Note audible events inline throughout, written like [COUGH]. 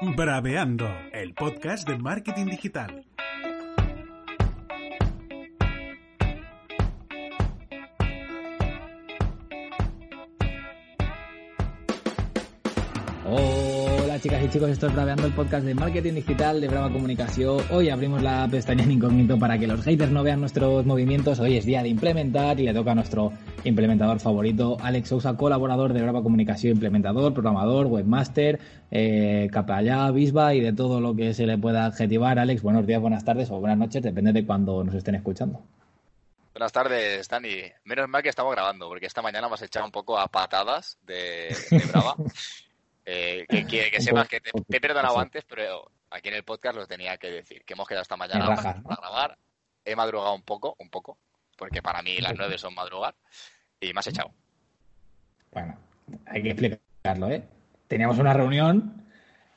Braveando, el podcast de marketing digital. Hola chicas y chicos, esto es Braveando el podcast de marketing digital de Brava Comunicación. Hoy abrimos la pestaña en incógnito para que los haters no vean nuestros movimientos. Hoy es día de implementar y le toca a nuestro implementador favorito, Alex Sousa, colaborador de Brava Comunicación, implementador, programador, webmaster, eh, capallá, bisba y de todo lo que se le pueda adjetivar. Alex, buenos días, buenas tardes o buenas noches, depende de cuando nos estén escuchando. Buenas tardes, Dani. Menos mal que estamos grabando, porque esta mañana me has echado un poco a patadas de, de Brava. [LAUGHS] Eh, que, que, que sepas que te, te, he perdonado antes, pero aquí en el podcast lo tenía que decir. Que hemos quedado esta mañana para grabar. He madrugado un poco, un poco, porque para mí las nueve son madrugar. Y me has echado. Bueno, hay que explicarlo, ¿eh? Teníamos una reunión,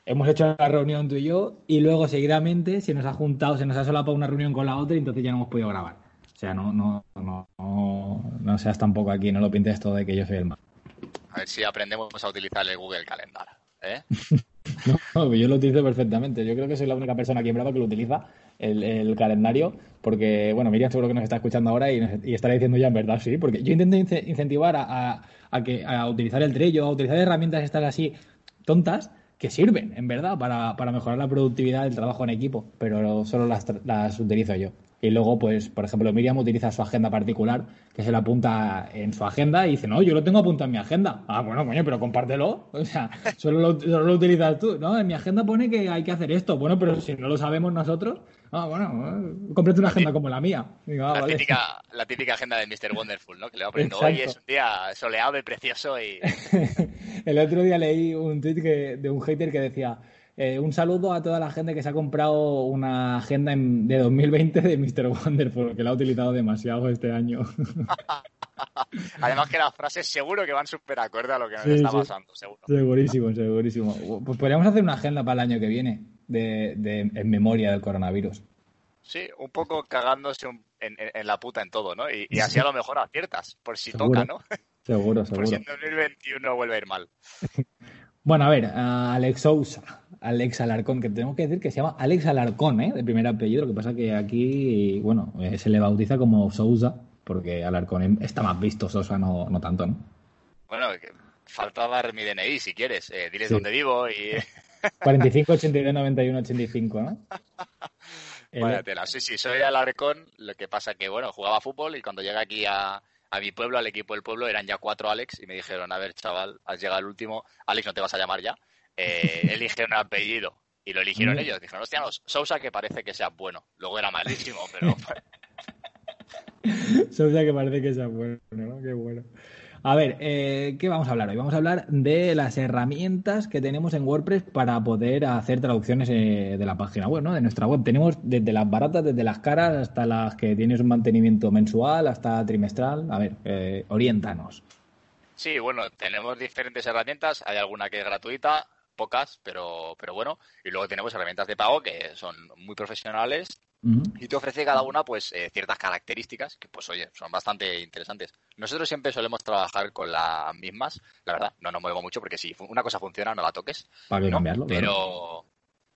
hemos hecho la reunión tú y yo, y luego seguidamente se nos ha juntado, se nos ha solapado una reunión con la otra y entonces ya no hemos podido grabar. O sea, no, no, no, no, no seas tampoco aquí, no lo pintes todo de que yo soy el mal. A ver si aprendemos a utilizar el Google Calendar. ¿eh? [LAUGHS] no, yo lo utilizo perfectamente. Yo creo que soy la única persona aquí en Bravo que lo utiliza, el, el calendario, porque, bueno, Miriam seguro que nos está escuchando ahora y, nos, y estará diciendo ya en verdad, sí, porque yo intento incentivar a, a, que, a utilizar el Trello, a utilizar herramientas estas así tontas que sirven, en verdad, para, para mejorar la productividad del trabajo en equipo, pero solo las, las utilizo yo. Y luego, pues, por ejemplo, Miriam utiliza su agenda particular, que se la apunta en su agenda y dice, no, yo lo tengo apuntado en mi agenda. Ah, bueno, coño, pero compártelo. O sea, [LAUGHS] solo lo, solo lo utilizas tú. No, en mi agenda pone que hay que hacer esto. Bueno, pero si no lo sabemos nosotros, ah, bueno, cómprate una agenda como la mía. Digo, ah, la, vale. típica, la típica agenda de Mr. Wonderful, ¿no? Que le va poniendo hoy es un día soleado y precioso y... [LAUGHS] El otro día leí un tweet que, de un hater que decía... Eh, un saludo a toda la gente que se ha comprado una agenda en, de 2020 de Mr. Wonderful, que la ha utilizado demasiado este año. [LAUGHS] Además que las frases seguro que van súper acorde a lo que nos sí, está pasando, seguro. Segurísimo, segurísimo. Pues podríamos hacer una agenda para el año que viene de, de en memoria del coronavirus. Sí, un poco cagándose un, en, en, la puta en todo, ¿no? Y, y así a lo mejor aciertas, por si seguro, toca, ¿no? Seguro, seguro. [LAUGHS] Por si en 2021 vuelve a ir mal. [LAUGHS] Bueno, a ver, a Alex Sousa, Alex Alarcón, que tenemos que decir que se llama Alex Alarcón, ¿eh? De primer apellido, lo que pasa que aquí, bueno, eh, se le bautiza como Sousa, porque Alarcón está más visto, Sousa no, no tanto, ¿no? Bueno, falta dar mi DNI si quieres, eh, diles sí. dónde vivo y... 45, 82, 91, 85, ¿no? Vaya tela, sí, sí, soy Alarcón, lo que pasa que, bueno, jugaba fútbol y cuando llegué aquí a, a mi pueblo, al equipo del pueblo, eran ya cuatro Alex y me dijeron, a ver, chaval, has llegado al último, Alex no te vas a llamar ya, eh, [LAUGHS] elige un apellido. Y lo eligieron ellos. Dijeron, hostia, no, Sousa que parece que sea bueno. Luego era malísimo, pero... [LAUGHS] [LAUGHS] Sousa que parece que sea bueno, ¿no? Qué bueno. A ver, eh, ¿qué vamos a hablar hoy? Vamos a hablar de las herramientas que tenemos en WordPress para poder hacer traducciones eh, de la página web, ¿no? De nuestra web. Tenemos desde las baratas, desde las caras, hasta las que tienes un mantenimiento mensual, hasta trimestral. A ver, eh, oriéntanos. Sí, bueno, tenemos diferentes herramientas. Hay alguna que es gratuita, pocas, pero, pero bueno. Y luego tenemos herramientas de pago que son muy profesionales uh -huh. y te ofrece cada una pues eh, ciertas características que pues oye, son bastante interesantes. Nosotros siempre solemos trabajar con las mismas, la verdad, no nos movemos mucho porque si una cosa funciona no la toques. Para ¿no? cambiarlo. Pero, claro.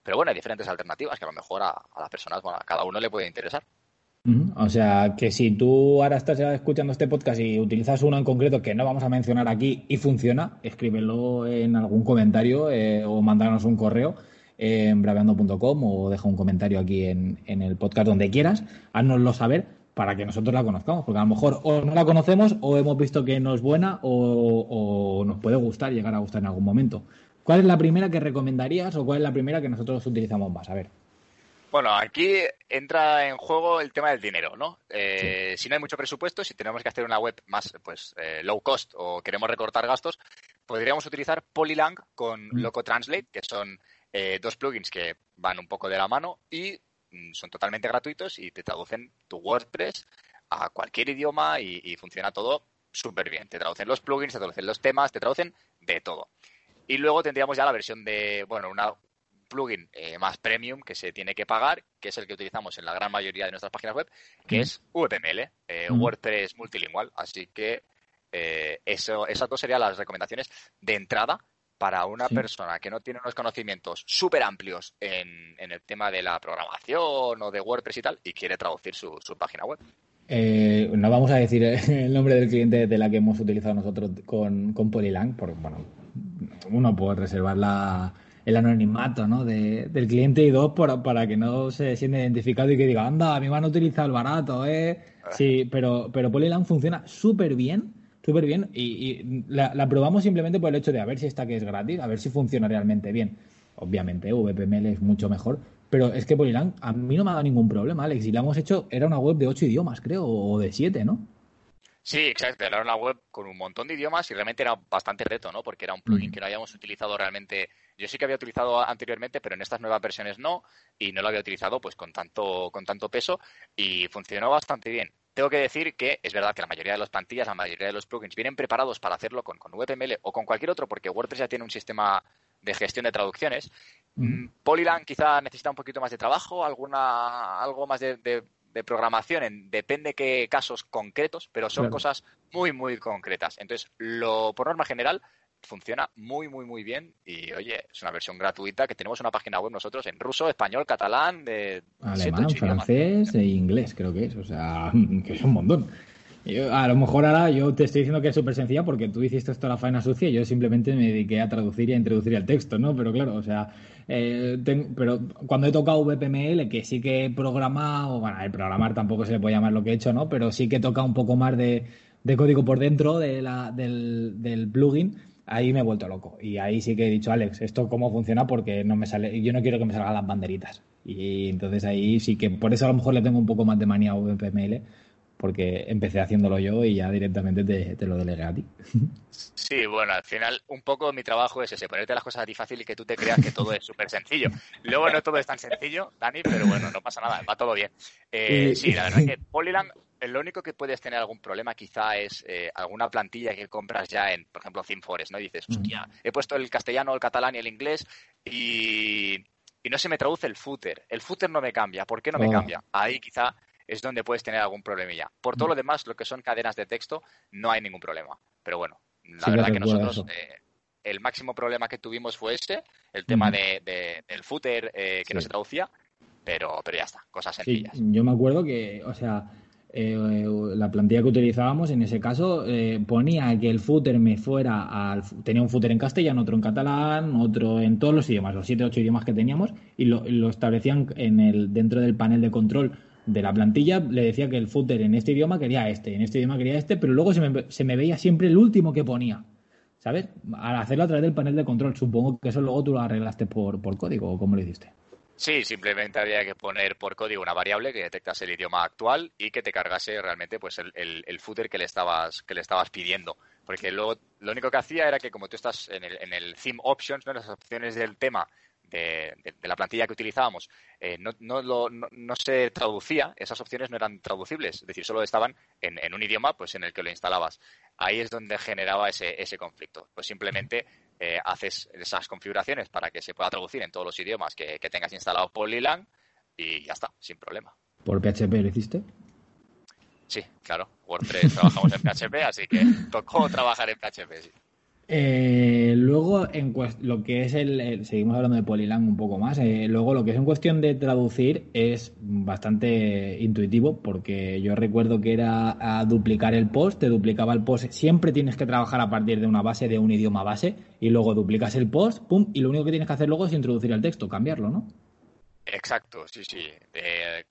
pero bueno, hay diferentes alternativas que a lo mejor a, a las personas, bueno, a cada uno le puede interesar. O sea, que si tú ahora estás escuchando este podcast y utilizas uno en concreto que no vamos a mencionar aquí y funciona, escríbelo en algún comentario eh, o mándanos un correo en braveando.com o deja un comentario aquí en, en, el podcast donde quieras, haznoslo saber para que nosotros la conozcamos, porque a lo mejor o no la conocemos o hemos visto que no es buena o, o nos puede gustar, llegar a gustar en algún momento. ¿Cuál es la primera que recomendarías o cuál es la primera que nosotros utilizamos más? A ver. Bueno, aquí entra en juego el tema del dinero, ¿no? Eh, sí. Si no hay mucho presupuesto, si tenemos que hacer una web más pues eh, low cost o queremos recortar gastos, podríamos utilizar Polylang con mm. Loco Translate, que son eh, dos plugins que van un poco de la mano y mm, son totalmente gratuitos y te traducen tu WordPress a cualquier idioma y, y funciona todo súper bien. Te traducen los plugins, te traducen los temas, te traducen de todo. Y luego tendríamos ya la versión de, bueno, una plugin eh, más premium que se tiene que pagar, que es el que utilizamos en la gran mayoría de nuestras páginas web, que es VPML, eh. WordPress multilingual. Así que eh, eso, esas dos serían las recomendaciones de entrada. Para una persona que no tiene unos conocimientos súper amplios en, el tema de la programación o de WordPress y tal y quiere traducir su, página web. Eh, no vamos a decir el nombre del cliente de la que hemos utilizado nosotros con, con Polylang, porque bueno, uno puede reservar la, el anonimato ¿no? de, del cliente y dos, para que no se sienta identificado y que diga, anda, a mí me han utilizado el barato, ¿eh? Sí, pero, pero Polylang funciona súper bien, súper bien y, la, probamos simplemente por el hecho de a ver si esta que es gratis, a ver si funciona realmente bien. Obviamente, VPML es mucho mejor, pero es que Polylang a mí no me ha dado ningún problema, Alex, y la hemos hecho, era una web de ocho idiomas, creo, o de siete, ¿no? Sí, exacto. Era una web con un montón de idiomas y realmente era bastante reto, ¿no? Porque era un plugin que no habíamos utilizado realmente. Yo sí que había utilizado anteriormente, pero en estas nuevas versiones no, y no lo había utilizado pues con tanto, con tanto peso y funcionó bastante bien. Tengo que decir que es verdad que la mayoría de las plantillas, la mayoría de los plugins vienen preparados para hacerlo con, con VPML o con cualquier otro, porque WordPress ya tiene un sistema de gestión de traducciones. Mm, Polylang quizá necesita un poquito más de trabajo, alguna, algo más de de programación en depende qué casos concretos, pero son cosas muy, muy concretas. Entonces, lo por norma general, funciona muy, muy, muy bien. Y oye, es una versión gratuita que tenemos una página web nosotros en ruso, español, catalán, de alemán, francés e inglés, creo que es. O sea, [LAUGHS] que es un montón a lo mejor ahora yo te estoy diciendo que es súper sencilla porque tú hiciste esto la faena sucia y yo simplemente me dediqué a traducir y a introducir el texto, ¿no? Pero claro, o sea, eh, pero cuando he tocado VPML, que sí que he programado, bueno, el programar tampoco se le puede llamar lo que he hecho, ¿no? Pero sí que he tocado un poco más de, código por dentro de la, del, del plugin, ahí me he vuelto loco. Y ahí sí que he dicho, Alex, ¿esto cómo funciona? Porque no me sale, yo no quiero que me salgan las banderitas. Y entonces ahí sí que, por eso a lo mejor le tengo un poco más de manía a VPML porque empecé haciéndolo yo y ya directamente te, lo delegué a ti. [LAUGHS] Sí, bueno, al final un poco mi trabajo es ese, ponerte las cosas a ti fácil y que tú te creas que todo es súper sencillo. Luego no todo es tan sencillo, Dani, pero bueno, no pasa nada, va todo bien. Eh, sí, la verdad que Polyland, lo único que puedes tener algún problema quizá es eh, alguna plantilla que compras ya en, por ejemplo, ThemeForest, ¿no? Y dices, hostia, he puesto el castellano, el catalán y el inglés y, no se me traduce el footer. El footer no me cambia. ¿Por qué no me oh. cambia? Ahí quizá es donde puedes tener algún problemilla. Por todo mm. lo demás, lo que son cadenas de texto, no hay ningún problema. Pero bueno, la verdad que nosotros eh, el máximo problema que tuvimos fue este, el tema de, del footer eh, que no se traducía, pero, pero ya está, cosas sencillas. yo me acuerdo que, o sea, eh, la plantilla que utilizábamos en ese caso ponía que el footer me fuera al. Tenía un footer en castellano, otro en catalán, otro en todos los idiomas, los siete ocho idiomas que teníamos, y lo, lo establecían en el, dentro del panel de control de la plantilla le decía que el footer en este idioma quería este, en este idioma quería este, pero luego se me, se me veía siempre el último que ponía. ¿Sabes? Al hacerlo a través del panel de control, supongo que eso luego tú lo arreglaste por, por código, ¿o cómo lo hiciste? Sí, simplemente había que poner por código una variable que detectase el idioma actual y que te cargase realmente pues el, el, footer que le estabas que le estabas pidiendo. Porque luego lo único que hacía era que como tú estás en el, en el theme options, ¿no? las opciones del tema de, la plantilla que utilizábamos eh, no, no, no, se traducía, esas opciones no eran traducibles, es decir, solo estaban en, un idioma pues en el que lo instalabas. Ahí es donde generaba ese, ese conflicto. Pues simplemente eh, haces esas configuraciones para que se pueda traducir en todos los idiomas que, tengas instalado Polylang y ya está, sin problema. ¿Por PHP lo hiciste? Sí, claro. WordPress trabajamos en PHP, así que tocó trabajar en PHP, sí. Eh, luego, en lo que es el, Seguimos hablando de Polylang un poco más. Eh, luego, lo que es en cuestión de traducir es bastante intuitivo, porque yo recuerdo que era a duplicar el post, te duplicaba el post. Siempre tienes que trabajar a partir de una base, de un idioma base, y luego duplicas el post, pum, y lo único que tienes que hacer luego es introducir el texto, cambiarlo, ¿no? Exacto, sí, sí.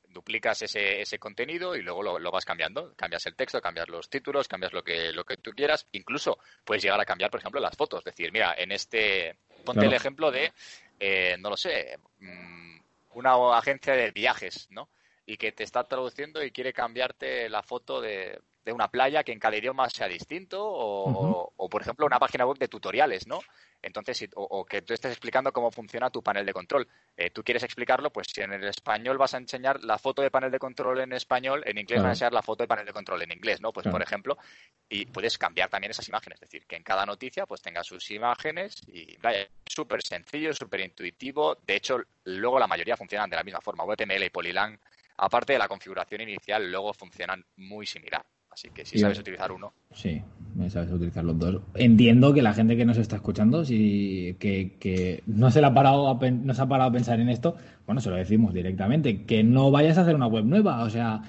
duplicas ese, ese contenido y luego lo, vas cambiando. Cambias el texto, cambias los títulos, cambias lo que, lo que tú quieras. Incluso puedes llegar a cambiar, por ejemplo, las fotos. Es decir, mira, en este. Ponte el ejemplo de, eh, no lo sé, mm, una agencia de viajes, ¿no? Y que te está traduciendo y quiere cambiarte la foto de, de una playa que en cada idioma sea distinto o, o, por ejemplo, una página web de tutoriales, ¿no? Entonces, o, que tú estés explicando cómo funciona tu panel de control. Eh, tú quieres explicarlo, pues si en el español vas a enseñar la foto de panel de control en español, en inglés vas a enseñar la foto de panel de control en inglés, ¿no? Pues por ejemplo, y puedes cambiar también esas imágenes, es decir, que en cada noticia pues tenga sus imágenes y vaya, súper sencillo, súper intuitivo. De hecho, luego la mayoría funcionan de la misma forma. VTML y Polylang, aparte de la configuración inicial, luego funcionan muy similar. Así que si sabes utilizar uno. Sí, me sabes utilizar los dos. Entiendo que la gente que nos está escuchando, si, que, no se le ha parado no se ha parado a pensar en esto, bueno, se lo decimos directamente, que no vayas a hacer una web nueva. O sea,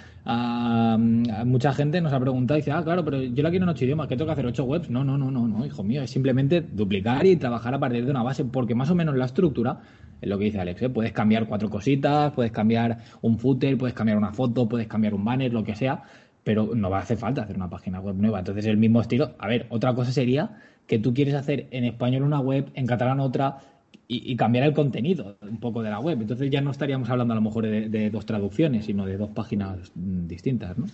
mucha gente nos ha preguntado y dice, ah, claro, pero yo la quiero en ocho idiomas, que tengo que hacer ocho webs. No, no, no, no, no, hijo mío, es simplemente duplicar y trabajar a partir de una base, porque más o menos la estructura es lo que dice Alex, ¿eh? puedes cambiar cuatro cositas, puedes cambiar un footer, puedes cambiar una foto, puedes cambiar un banner, lo que sea, pero no va a hacer falta hacer una página web nueva. Entonces, el mismo estilo. A ver, otra cosa sería que tú quieres hacer en español una web, en catalán otra, y, cambiar el contenido un poco de la web. Entonces ya no estaríamos hablando a lo mejor de, dos traducciones, sino de dos páginas mm, distintas, ¿no?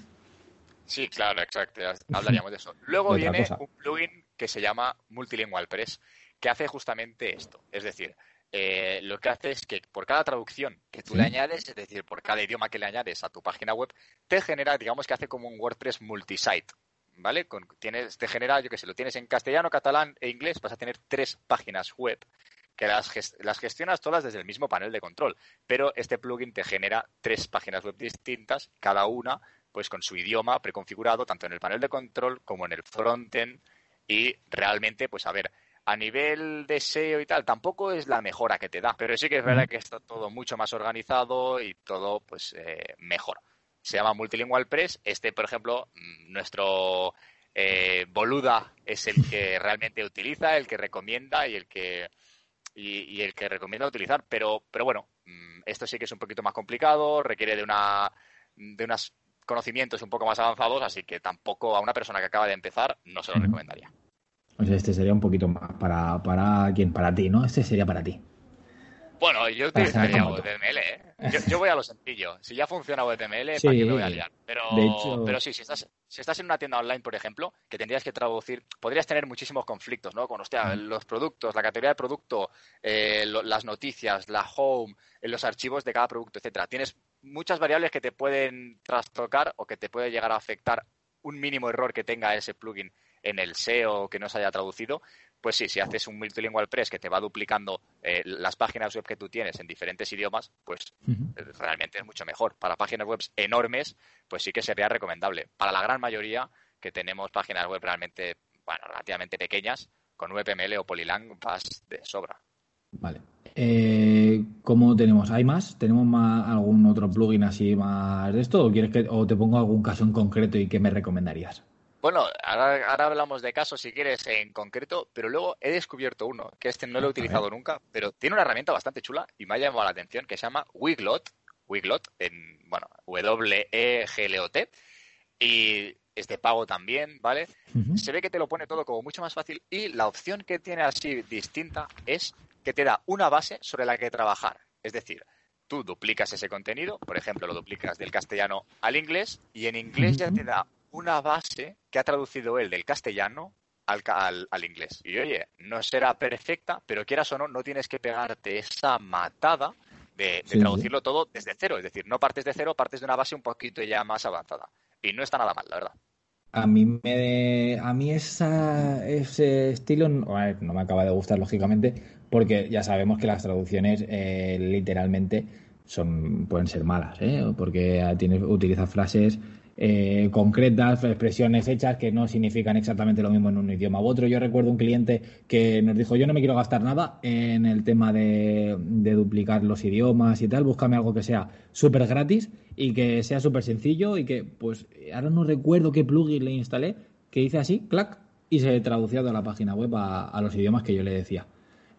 Sí, claro, exacto. Hablaríamos de eso. [LAUGHS] Luego viene un plugin que se llama Multilingual Press, que hace justamente esto. Es decir, eh, lo que hace es que por cada traducción que tú le añades, es decir, por cada idioma que le añades a tu página web, te genera, digamos que hace como un WordPress multisite. ¿Vale? Con, tienes, te genera, yo que sé, lo tienes en castellano, catalán e inglés, vas a tener tres páginas web que las, las gestionas todas desde el mismo panel de control. Pero este plugin te genera tres páginas web distintas, cada una pues con su idioma preconfigurado, tanto en el panel de control como en el frontend. Y realmente, pues a ver, a nivel de SEO y tal, tampoco es la mejora que te da, pero sí que es verdad que está todo mucho más organizado y todo pues eh, mejor. Se llama Multilingual Press. Este, por ejemplo, mm, nuestro eh, Boluda es el que [LAUGHS] realmente utiliza, el que recomienda y el que y, el que recomienda utilizar. Pero, pero bueno, mm, esto sí que es un poquito más complicado, requiere de una de unos conocimientos un poco más avanzados, así que tampoco a una persona que acaba de empezar no se lo recomendaría este sería un poquito más para, para quién, para ti, ¿no? Este sería para ti. Bueno, yo utilizaría WebML, ¿eh? [LAUGHS] Yo, voy a lo sencillo. Si ya funciona WebML, ¿para qué me voy a liar? Pero, pero sí, si estás, si estás en una tienda online, por ejemplo, que tendrías que traducir, podrías tener muchísimos conflictos, ¿no? Con, hostia, los productos, la categoría de producto, eh, las noticias, la home, eh, los archivos de cada producto, etcétera. Tienes muchas variables que te pueden trastocar o que te puede llegar a afectar un mínimo error que tenga ese plugin en el SEO que no se haya traducido, pues sí, si haces un multilingual press que te va duplicando eh, las páginas web que tú tienes en diferentes idiomas, pues eh, realmente es mucho mejor. Para páginas web enormes, pues sí que sería recomendable. Para la gran mayoría que tenemos páginas web realmente, bueno, relativamente pequeñas, con WebML o Polylang vas de sobra. Vale. Eh, ¿Cómo tenemos? ¿Hay más? ¿Tenemos más algún otro plugin así más de esto? ¿O quieres que o te pongo algún caso en concreto y qué me recomendarías? Bueno, ahora, hablamos de casos si quieres en concreto, pero luego he descubierto uno, que este no lo he utilizado nunca, pero tiene una herramienta bastante chula y me ha llamado la atención, que se llama Wiglot, Wiglot, en, bueno, W-E-G-L-O-T, y es de pago también, ¿vale? Se ve que te lo pone todo como mucho más fácil y la opción que tiene así distinta es que te da una base sobre la que trabajar. Es decir, tú duplicas ese contenido, por ejemplo, lo duplicas del castellano al inglés y en inglés ya te da una base que ha traducido él del castellano al, al, inglés. Y oye, no será perfecta, pero quieras o no, no tienes que pegarte esa matada de, traducirlo todo desde cero. Es decir, no partes de cero, partes de una base un poquito ya más avanzada. Y no está nada mal, la verdad. A mí me a mí esa, ese estilo no, me acaba de gustar lógicamente porque ya sabemos que las traducciones eh, literalmente son pueden ser malas, ¿eh? porque tienes utiliza frases eh, concretas, expresiones hechas que no significan exactamente lo mismo en un idioma u otro. Yo recuerdo un cliente que nos dijo, yo no me quiero gastar nada en el tema de, duplicar los idiomas y tal, búscame algo que sea súper gratis y que sea súper sencillo y que, pues, ahora no recuerdo qué plugin le instalé, que hice así, clac, y se traducía toda la página web a, los idiomas que yo le decía.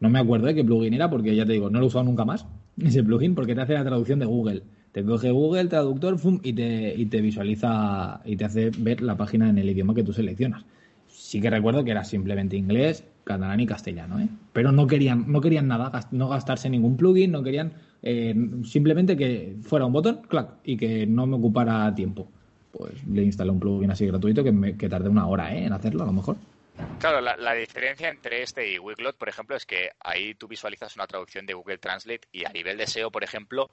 No me acuerdo de qué plugin era porque ya te digo, no lo he usado nunca más, [LAUGHS] ese plugin, porque te hace la traducción de Google te coge Google Traductor y, te, y te visualiza y te hace ver la página en el idioma que tú seleccionas. Sí que recuerdo que era simplemente inglés, catalán y castellano, ¿eh? pero no querían, no querían nada, no gastarse ningún plugin, no querían eh, simplemente que fuera un botón, clac, y que no me ocupara tiempo. Pues le instalé un plugin así gratuito que, me, que tardé una hora ¿eh? en hacerlo, a lo mejor. Claro, la, diferencia entre este y Wiglot, por ejemplo, es que ahí tú visualizas una traducción de Google Translate y a nivel de SEO, por ejemplo,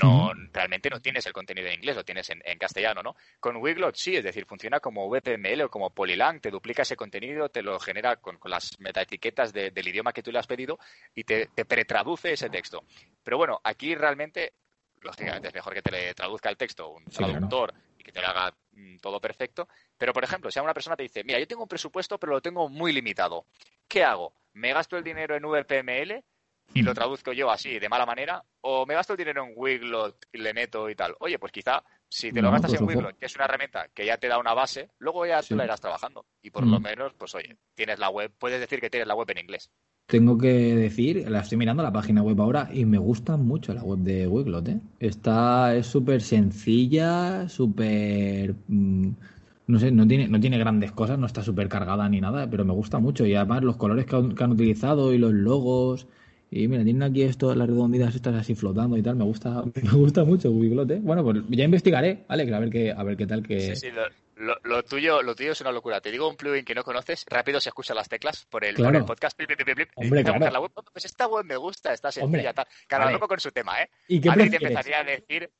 no realmente no tienes el contenido en inglés, lo tienes en, castellano, ¿no? Con Wiglot sí, es decir, funciona como VPML o como Polylang, te duplica ese contenido, te lo genera con, las metaetiquetas del idioma que tú le has pedido y te, te pretraduce ese texto. Pero bueno, aquí realmente lógicamente es mejor que te le traduzca el texto un traductor y que te lo haga mm, todo perfecto. Pero, por ejemplo, si una persona te dice, mira, yo tengo un presupuesto, pero lo tengo muy limitado, ¿qué hago? ¿Me gasto el dinero en VPML y lo traduzco yo así, de mala manera? ¿O me gasto el dinero en Wiglot y le meto y tal? Oye, pues quizá si te lo No, gastas pues en. Wiglot, que es una herramienta que ya te da una base, luego ya Sí. tú la irás trabajando. Y por Mm. lo menos, pues oye, tienes la web, puedes decir que tienes la web en inglés. Tengo que decir, la estoy mirando la página web ahora y me gusta mucho la web de Wiglot, ¿eh? Está, es súper sencilla, súper... mm, no sé, no tiene, no tiene grandes cosas, no está súper cargada ni nada, pero me gusta mucho. Y además los colores que han, utilizado y los logos... Y mira, tienen aquí esto, las redonditas estas así flotando y tal. Me gusta, [LAUGHS] me gusta mucho Wiglot, ¿eh? Bueno, pues ya investigaré, Alex, a ver qué, a ver qué tal que... Sí, sí, lo- lo tuyo, lo tuyo es una locura. Te digo un plugin que no conoces, rápido se escuchan las teclas por el, por Claro. el podcast. Hombre, claro. la web, pues esta web me gusta, está sencilla, tal. Cada vale. loco con su tema, ¿eh? ¿Y qué prefieres? empezaría a decir...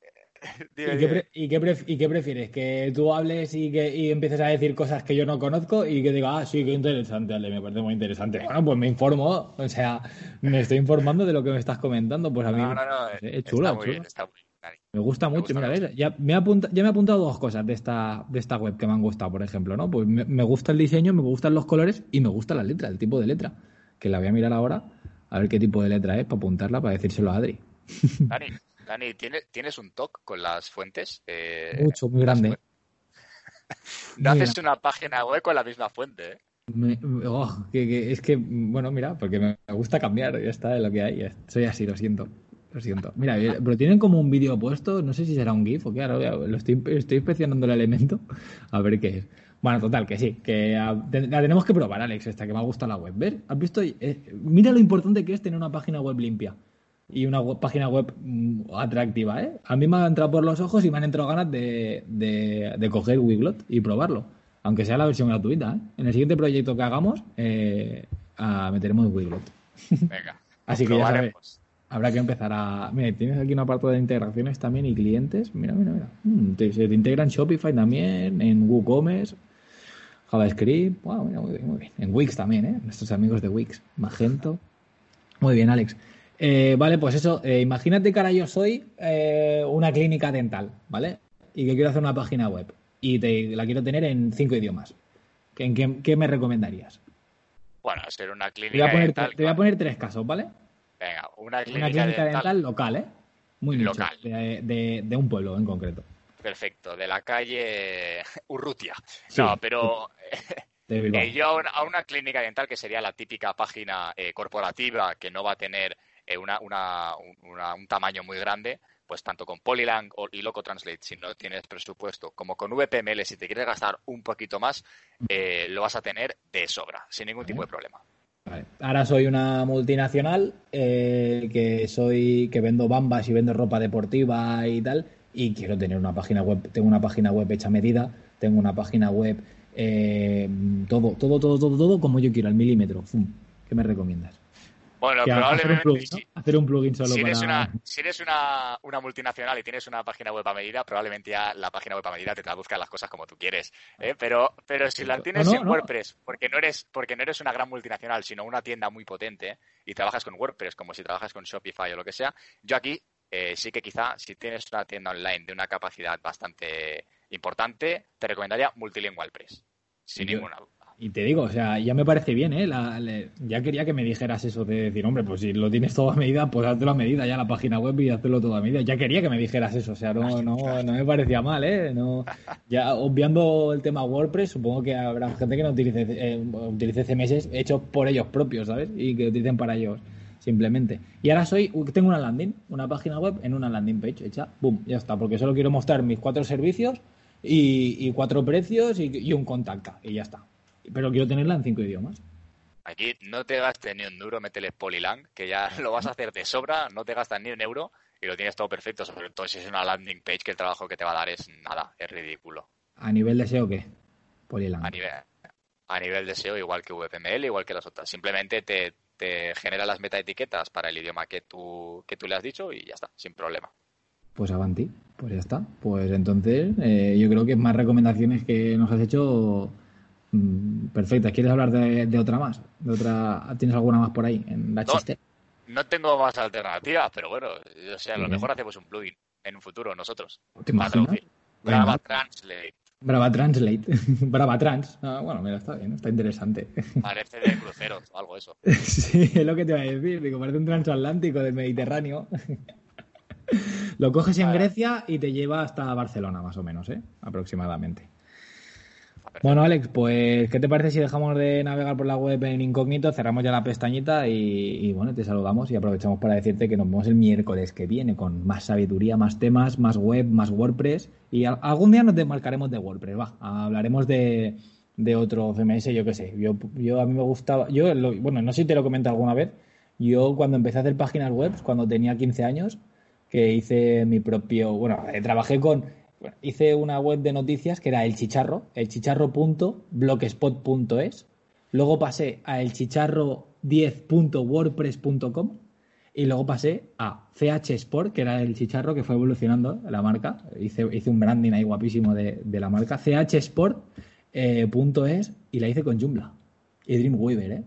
[LAUGHS] Dime, ¿Y qué, dime. pre- y qué pref- y qué prefieres? ¿Que tú hables y que y empieces a decir cosas que yo no conozco y que diga, ah, sí, qué interesante, Ale, me parece muy interesante? Bueno, pues me informo, o sea, me estoy informando de lo que me estás comentando, pues a mí No, no, no. es chulo, está es muy bien, está muy bien. Me gusta me mucho. gusta Mira. Ya me, he apunta- ya me he apuntado dos cosas de esta, de esta web que me han gustado, por ejemplo, ¿no? Pues me, me gusta el diseño, me gustan los colores y me gusta la letra, el tipo de letra, que la voy a mirar ahora a ver qué tipo de letra es para apuntarla, para decírselo a Adri. [LAUGHS] Dani, Dani, ¿tienes, ¿tienes un TOC con las fuentes? Eh, Mucho, muy grande. [LAUGHS] No haces una página web con la misma fuente, ¿eh? Me- oh, que- que- es que, bueno, mira, porque me gusta cambiar, ya está, es lo que hay. Soy así, lo siento. Lo siento. Mira, eh, pero tienen como un vídeo puesto, no sé si será un GIF o qué, ahora a- lo estoy, estoy inspeccionando el elemento, [LAUGHS] a ver qué es. Bueno, total, que sí, que ah, la tenemos que probar, Alex, esta, que me ha gustado la web. ¿Ver? ¿Has visto? Eh, mira lo importante que es tener una página web limpia y una web- página web mm, atractiva, ¿eh? A mí me ha entrado por los ojos y me han entrado ganas de, de, de coger Wiglot y probarlo. Aunque sea la versión gratuita, ¿eh? En el siguiente proyecto que hagamos, eh, ah, meteremos Wiglot. Venga. [LAUGHS] Así que ya sabes. Habrá que empezar a... Mira, tienes aquí una parte de integraciones también y clientes. Mira, mira, mira. Mm, te, se te integra en Shopify también, en WooCommerce, JavaScript. Wow, mira, muy bien, muy bien. En Wix también, ¿eh? Nuestros amigos de Wix. Magento. Muy bien, Alex. Eh, vale, pues eso. eh, imagínate que ahora yo soy eh, una clínica dental, ¿vale? Y que quiero hacer una página web. Y te, la quiero tener en cinco idiomas. ¿En qué, qué me recomendarías? Bueno, ser una Te voy, clínica a poner, dental. te voy a poner tres casos, ¿vale? Venga, una clínica, Una clínica dental. dental local, ¿eh? Muy nicho, Local. De, de- de un pueblo en concreto. Perfecto, de la calle [LAUGHS] Urrutia. Sí. No, pero [LAUGHS] eh, yo a una, a una clínica dental, que sería la típica página eh, corporativa que no va a tener eh, una, una- un- tamaño muy grande, pues tanto con Polylang o, y Loco Translate, si no tienes presupuesto, como con VPML, si te quieres gastar un poquito más, eh, lo vas a tener de sobra, sin ningún tipo de problema. Vale. Ahora soy una multinacional eh, que soy que vendo bambas y vendo ropa deportiva y tal y quiero tener una página web. Tengo una página web hecha medida, tengo una página web eh, todo, todo, todo, todo, todo como yo quiero al milímetro. ¿Qué me recomiendas? Bueno, Que hacer un probablemente plugin, ¿no? sí. Hacer un plugin solo Si eres, para. una, si eres una, una multinacional y tienes una página web a medida, probablemente ya la página web a medida te traduzca las cosas como tú quieres. ¿eh? Pero, pero si la tienes No, no, en. WordPress, porque no eres, porque no eres una gran multinacional, sino una tienda muy potente, ¿eh? y trabajas con WordPress como si trabajas con Shopify o lo que sea, yo aquí eh, sí que quizá si tienes una tienda online de una capacidad bastante importante, te recomendaría Multilingual Press. Sin Yo- ninguna duda. Y te digo, o sea, ya me parece bien, ¿eh? La- le- ya quería que me dijeras eso de decir, hombre, pues si lo tienes todo a medida, pues hazlo a medida ya la página web y hazlo todo a medida. Ya quería que me dijeras eso, o sea, no, no, no me parecía mal, ¿eh? No, ya obviando el tema WordPress, supongo que habrá gente que no utilice, eh, utilice CMS hechos por ellos propios, ¿sabes? Y que utilicen para ellos simplemente. Y ahora soy, tengo una landing, una página web en una landing page hecha, boom, ya está, porque solo quiero mostrar mis cuatro servicios y, cuatro precios y, y un contacto, y ya está. Pero quiero tenerla en cinco idiomas. Aquí no te gastes ni un duro, métele Polylang, que ya [LAUGHS] lo vas a hacer de sobra, no te gastas ni un euro y lo tienes todo perfecto, sobre todo si es una landing page que el trabajo que te va a dar es nada, es ridículo. ¿A nivel de SEO qué? Polylang. A nivel, a nivel de SEO, igual que VPML, igual que las otras. Simplemente te, te genera las metaetiquetas para el idioma que tú, que tú le has dicho y ya está, sin problema. Pues Avanti, pues ya está. Pues entonces, eh, yo creo que más recomendaciones que nos has hecho mm, perfectas. ¿Quieres hablar de, de otra más? ¿De otra? ¿Tienes alguna más por ahí en la No. chiste? No tengo más alternativas, pero bueno, o sea, a lo mejor hacemos un plugin en un futuro nosotros. ¿Te imaginas? Brava Translate. Brava Translate. [LAUGHS] Brava Trans. Ah, bueno, mira, está bien, está interesante. [LAUGHS] Parece de cruceros o algo eso. sí, es lo que te iba a decir. Digo, parece un transatlántico del Mediterráneo. [LAUGHS] lo coges en Grecia y te lleva hasta Barcelona, más o menos, ¿eh? Aproximadamente. Bueno, Alex, pues, ¿qué te parece si dejamos de navegar por la web en incógnito, cerramos ya la pestañita y, bueno, te saludamos y aprovechamos para decirte que nos vemos el miércoles que viene con más sabiduría, más temas, más web, más WordPress y algún día nos desmarcaremos de WordPress, va, hablaremos de, otro CMS, yo qué sé. Yo, yo a mí me gustaba, yo, bueno, no sé si te lo comenté alguna vez, yo cuando empecé a hacer páginas web, cuando tenía 15 años, que hice mi propio, bueno, eh, trabajé con hice una web de noticias que era el chicharro, el chicharro.blogspot.es. Luego pasé a el chicharro10.wordpress.com y luego pasé a CH Sport, que era el chicharro que fue evolucionando la marca. Hice, hice un branding ahí guapísimo de, la marca. chsport.es eh, y la hice con Joomla y Dreamweaver, ¿eh?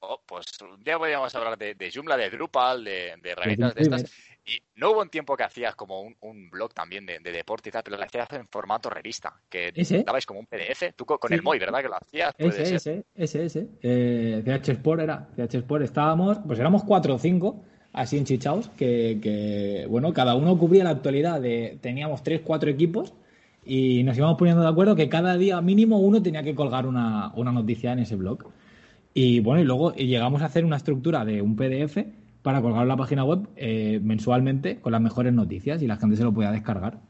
Oh, pues un día podríamos hablar de, de Joomla, de Drupal, de, de herramientas de, estas. Y no hubo un tiempo que hacías como un, blog también de, deporte y tal, pero lo hacías en formato revista, que ¿Ese? dabais como un PDF. Tú con, el MOI, ¿verdad? Que lo hacías. Ese, ese, ese, ese. Eh, CH Sport era. CH Sport estábamos, pues éramos cuatro o cinco, así enchichados, que, que, bueno, cada uno cubría la actualidad. de Teníamos tres, cuatro equipos y nos íbamos poniendo de acuerdo que cada día mínimo uno tenía que colgar una, una noticia en ese blog. Y bueno, y luego llegamos a hacer una estructura de un PDF para colgar en la página web eh, mensualmente con las mejores noticias y la gente se lo podía descargar.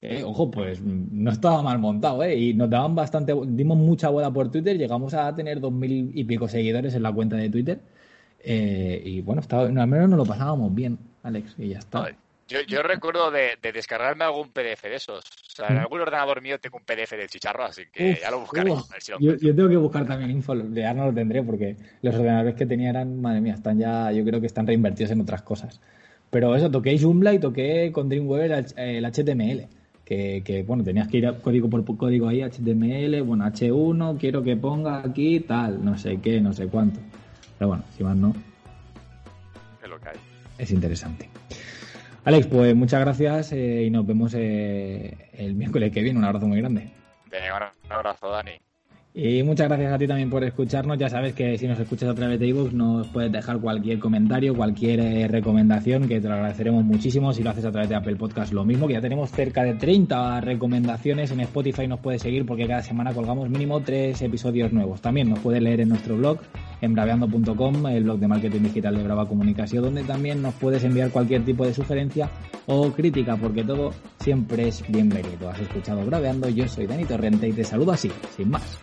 Eh, ojo, pues no estaba mal montado, ¿eh? Y nos daban bastante, dimos mucha bola por Twitter, llegamos a tener dos mil y pico seguidores en la cuenta de Twitter. Eh, y bueno, estaba, al menos nos lo pasábamos bien, Alex, y ya está. Yo, yo recuerdo de, descargarme algún PDF de esos. O sea, en algún ordenador mío tengo un PDF de chicharro, así que ya lo buscaré. yo, tengo que buscar también info, ya no lo tendré porque los ordenadores que tenía eran, madre mía, están ya, yo creo que están reinvertidos en otras cosas. Pero eso, toqué Joomla y toqué con Dreamweaver el, HTML. Que, que, bueno, tenías que ir código por código ahí, HTML, bueno, H1, quiero que ponga aquí tal, no sé qué, no sé cuánto. Pero bueno, si más no. Es lo que hay. Es interesante. Alex, pues muchas gracias eh, y nos vemos eh, el miércoles que viene. Un abrazo muy grande. Venga, un abrazo, Dani. Y muchas gracias a ti también por escucharnos. Ya sabes que si nos escuchas a través de iVoox nos puedes dejar cualquier comentario, cualquier eh, recomendación, que te lo agradeceremos muchísimo. Si lo haces a través de Apple Podcast, lo mismo, que ya tenemos cerca de 30 recomendaciones. En Spotify nos puedes seguir porque cada semana colgamos mínimo tres episodios nuevos. También nos puedes leer en nuestro blog, en braveando.com, el blog de marketing digital de Brava Comunicación, donde también nos puedes enviar cualquier tipo de sugerencia o crítica, porque todo siempre es bienvenido. Has escuchado Braveando, yo soy Dani Torrente y te saludo así, sin más.